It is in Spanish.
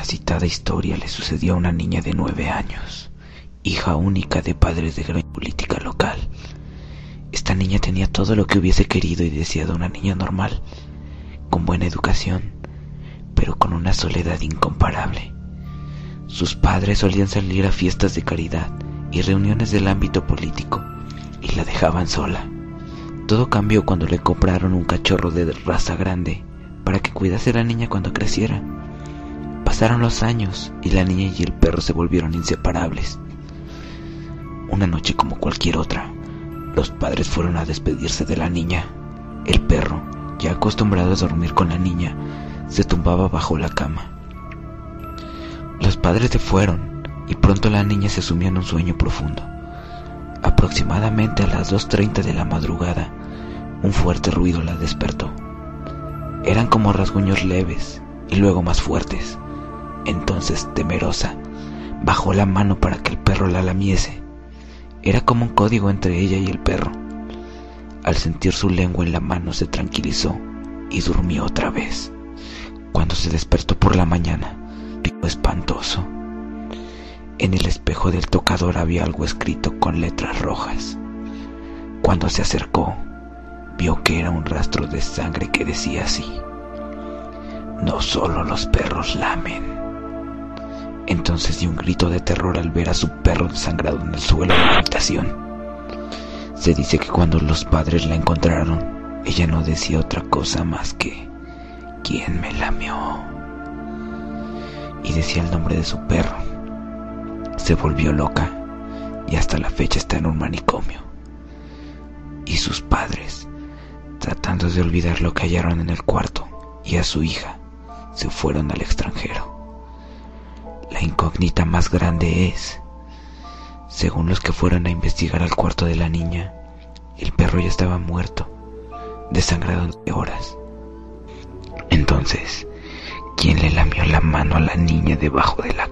La citada historia le sucedió a una niña de nueve años, hija única de padres de gran política local. Esta niña tenía todo lo que hubiese querido y deseado una niña normal, con buena educación, pero con una soledad incomparable. Sus padres solían salir a fiestas de caridad y reuniones del ámbito político y la dejaban sola. Todo cambió cuando le compraron un cachorro de raza grande para que cuidase a la niña cuando creciera. Pasaron los años y la niña y el perro se volvieron inseparables. Una noche como cualquier otra, los padres fueron a despedirse de la niña. El perro, ya acostumbrado a dormir con la niña, se tumbaba bajo la cama. Los padres se fueron y pronto la niña se sumió en un sueño profundo. Aproximadamente a las 2.30 de la madrugada, un fuerte ruido la despertó. Eran como rasguños leves y luego más fuertes. Entonces, temerosa, bajó la mano para que el perro la lamiese. Era como un código entre ella y el perro. Al sentir su lengua en la mano se tranquilizó y durmió otra vez. Cuando se despertó por la mañana, vio espantoso. En el espejo del tocador había algo escrito con letras rojas. Cuando se acercó, vio que era un rastro de sangre que decía así. No solo los perros lamen. Entonces dio un grito de terror al ver a su perro desangrado en el suelo de la habitación. Se dice que cuando los padres la encontraron, ella no decía otra cosa más que ¿Quién me lamió? Y decía el nombre de su perro. Se volvió loca y hasta la fecha está en un manicomio. Y sus padres, tratando de olvidar lo que hallaron en el cuarto y a su hija, se fueron al extranjero. La incógnita más grande es, según los que fueron a investigar al cuarto de la niña, el perro ya estaba muerto, desangrado de horas. Entonces, ¿quién le lamió la mano a la niña debajo de la